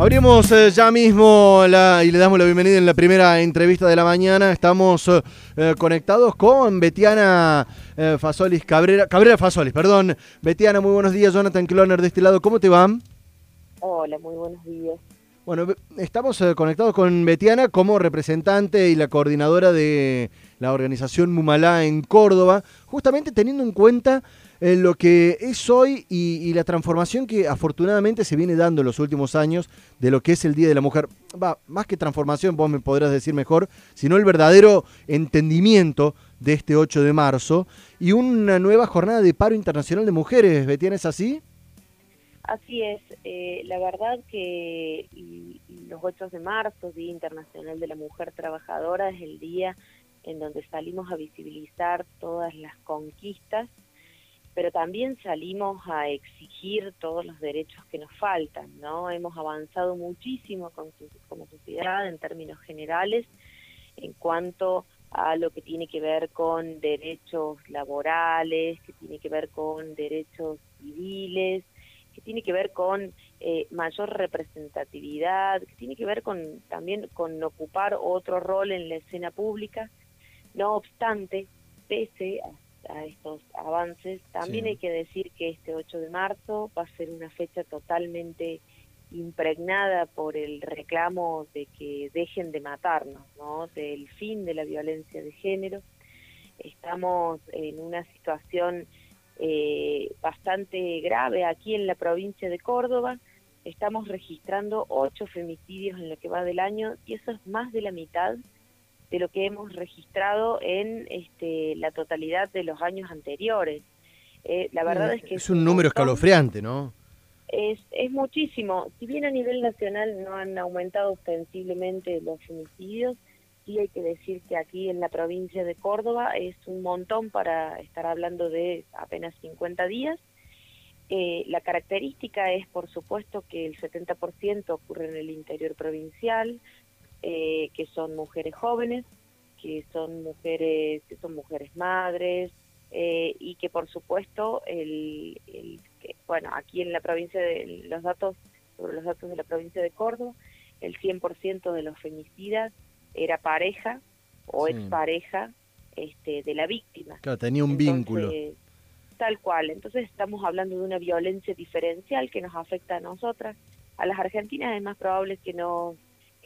Abrimos eh, ya mismo la, y le damos la bienvenida en la primera entrevista de la mañana. Estamos eh, eh, conectados con Betiana eh, Fasolis Cabrera, Cabrera Fasolis, perdón. Betiana, muy buenos días. Jonathan Cloner de este lado, ¿cómo te van? Hola, muy buenos días. Bueno, estamos eh, conectados con Betiana como representante y la coordinadora de la organización Mumalá en Córdoba, justamente teniendo en cuenta eh, lo que es hoy y, la transformación que afortunadamente se viene dando en los últimos años de lo que es el Día de la Mujer. Va, más que transformación, vos me podrás decir mejor, sino el verdadero entendimiento de este 8 de marzo y una nueva jornada de paro internacional de mujeres. Betiana, ¿es así? Así es, eh, la verdad que los 8 de marzo, Día Internacional de la Mujer Trabajadora, es el día en donde salimos a visibilizar todas las conquistas, pero también salimos a exigir todos los derechos que nos faltan, ¿no? Hemos avanzado muchísimo con como sociedad en términos generales en cuanto a lo que tiene que ver con derechos laborales, que tiene que ver con derechos civiles, que tiene que ver con eh, mayor representatividad, que tiene que ver con también con ocupar otro rol en la escena pública. No obstante, pese a, a estos avances, también Sí. hay que decir que este 8 de marzo va a ser una fecha totalmente impregnada por el reclamo de que dejen de matarnos, ¿no? del fin de la violencia de género. Estamos en una situación eh, bastante grave aquí en la provincia de Córdoba. Estamos registrando ocho femicidios en lo que va del año y eso es más de la mitad de lo que hemos registrado en este, la totalidad de los años anteriores. Eh, la verdad es que es un número escalofriante, ¿no? Es, es muchísimo. Si bien a nivel nacional no han aumentado ostensiblemente los femicidios, sí hay que decir que aquí en la provincia de Córdoba es un montón para estar hablando de apenas 50 días. Eh, la característica es, por supuesto, que el 70% ocurre en el interior provincial, eh, que son mujeres jóvenes, que son mujeres, que son mujeres madres, eh, y que por supuesto el, el que, bueno aquí en la provincia de los datos sobre los datos de la provincia de Córdoba el 100% de los femicidas era pareja o Sí. expareja este de la víctima Claro, tenía un Entonces, vínculo. Tal cual. Entonces estamos hablando de una violencia diferencial que nos afecta a nosotras. A las argentinas es más probable que nos,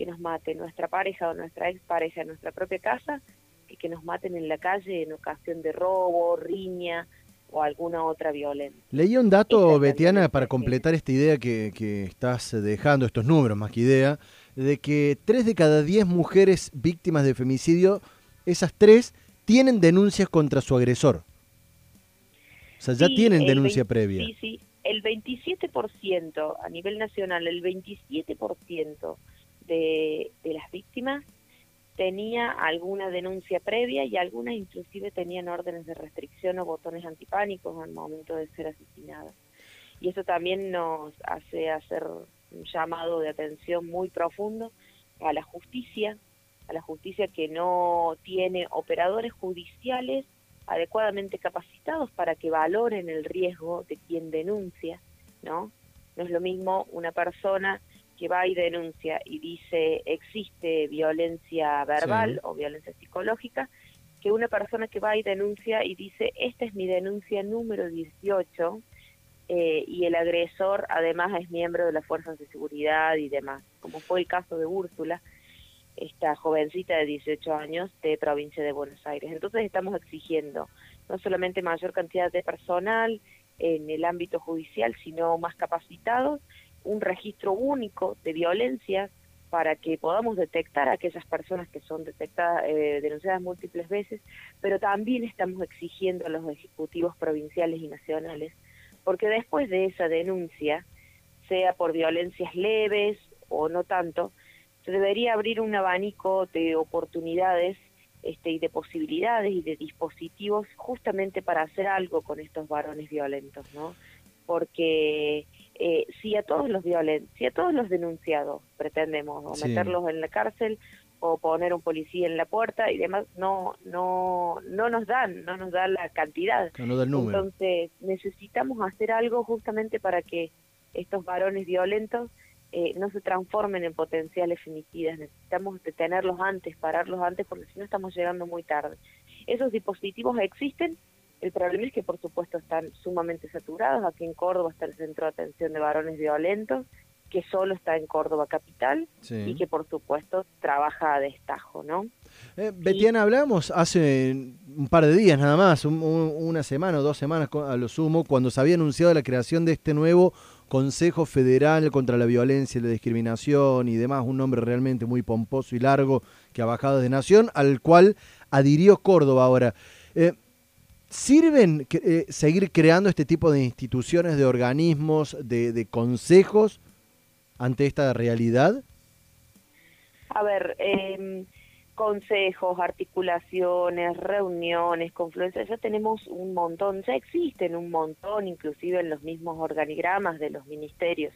que nos mate nuestra pareja o nuestra expareja en nuestra propia casa que que nos maten en la calle en ocasión de robo, riña o alguna otra violencia. Leí un dato, Betiana, para completar esta idea que, que estás dejando, estos números más que idea, de que tres de cada diez mujeres víctimas de femicidio, esas tres tienen denuncias contra su agresor. O sea, ya Sí, tienen denuncia 20 previa. Sí, sí. El 27% a nivel nacional, el 27% de, las víctimas tenía alguna denuncia previa y algunas inclusive tenían órdenes de restricción o botones antipánicos al momento de ser asesinadas. Y eso también nos hace hacer un llamado de atención muy profundo a la justicia, a la justicia que no tiene operadores judiciales adecuadamente capacitados para que valoren el riesgo de quien denuncia, ¿no? No es lo mismo una persona que va y denuncia y dice existe violencia verbal Sí. o violencia psicológica, que una persona que va y denuncia y dice esta es mi denuncia número 18 eh, y el agresor además es miembro de las fuerzas de seguridad y demás, como fue el caso de Úrsula, esta jovencita de 18 años de provincia de Buenos Aires. Entonces estamos exigiendo no solamente mayor cantidad de personal en el ámbito judicial, sino más capacitados, un registro único de violencias para que podamos detectar a aquellas personas que son detectadas, eh, denunciadas múltiples veces, pero también estamos exigiendo a los ejecutivos provinciales y nacionales, porque después de esa denuncia, sea por violencias leves o no tanto, se debería abrir un abanico de oportunidades este, y de posibilidades y de dispositivos justamente para hacer algo con estos varones violentos, ¿no? Porque eh, si a todos los violen si a todos los denunciados pretendemos o Sí. meterlos en la cárcel o poner un policía en la puerta y demás, no, no, no nos dan, no nos dan la cantidad. No, no da el número. Entonces necesitamos hacer algo justamente para que estos varones violentos eh, no se transformen en potenciales femicidas. Necesitamos detenerlos antes, pararlos antes, porque si no estamos llegando muy tarde. Esos dispositivos existen, el problema es que por supuesto están sumamente saturados. Aquí en Córdoba está el Centro de Atención de Varones Violentos, que solo está en Córdoba Capital y que por supuesto trabaja a destajo, ¿no? Eh, Betiana, hablamos hace un par de días nada más, una semana o dos semanas a lo sumo, cuando se había anunciado la creación de este nuevo Consejo Federal contra la Violencia y la Discriminación y demás, un nombre realmente muy pomposo y largo que ha bajado de nación, al cual adhirió Córdoba ahora. Eh, ¿Sirven eh, seguir creando este tipo de instituciones, de organismos, de consejos ante esta realidad? A ver, eh, consejos, articulaciones, reuniones, confluencias, ya tenemos un montón, ya existen un montón, inclusive en los mismos organigramas de los ministerios.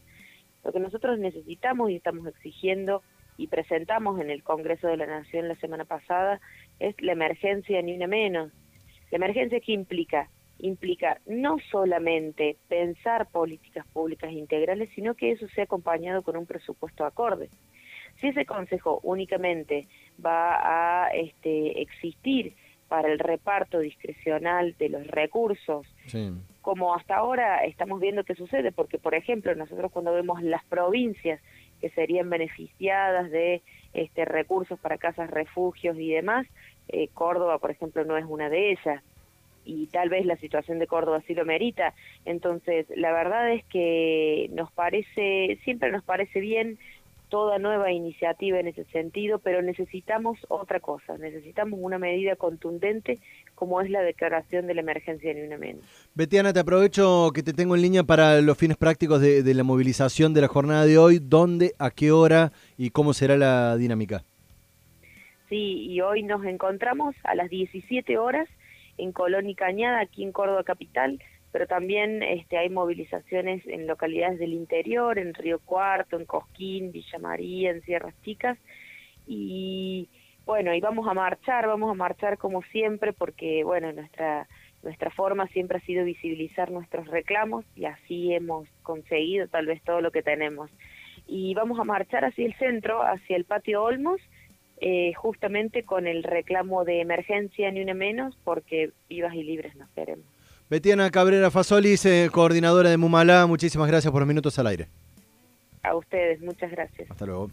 Lo que nosotros necesitamos y estamos exigiendo y presentamos en el Congreso de la Nación la semana pasada es la emergencia ni una menos. La emergencia que implica implica no solamente pensar políticas públicas integrales, sino que eso sea acompañado con un presupuesto acorde. Si ese consejo únicamente va a este, existir para el reparto discrecional de los recursos, como hasta ahora estamos viendo que sucede, porque por ejemplo nosotros cuando vemos las provincias que serían beneficiadas de este, recursos para casas, refugios y demás, eh, Córdoba por ejemplo no es una de ellas y tal vez la situación de Córdoba sí lo merita. Entonces, la verdad es que nos parece, siempre nos parece bien toda nueva iniciativa en ese sentido, pero necesitamos otra cosa, necesitamos una medida contundente como es la declaración de la emergencia ni una. Betiana, te aprovecho que te tengo en línea para los fines prácticos de la movilización de la jornada de hoy, dónde, a qué hora y cómo será la dinámica. Sí, y hoy nos encontramos a las 17 horas en Colón y Cañada, aquí en Córdoba Capital, pero también este, hay movilizaciones en localidades del interior, en Río Cuarto, en Cosquín, Villa María, en Sierras Chicas, y bueno, y vamos a marchar, vamos a marchar como siempre, porque bueno, nuestra nuestra forma siempre ha sido visibilizar nuestros reclamos y así hemos conseguido tal vez todo lo que tenemos. Y vamos a marchar hacia el centro, hacia el patio Olmos, eh, justamente con el reclamo de emergencia ni una menos, porque vivas y libres nos queremos. Betiana Cabrera Fasolis, eh, coordinadora de Mumalá, muchísimas gracias por los minutos al aire. A ustedes, muchas gracias. Hasta luego.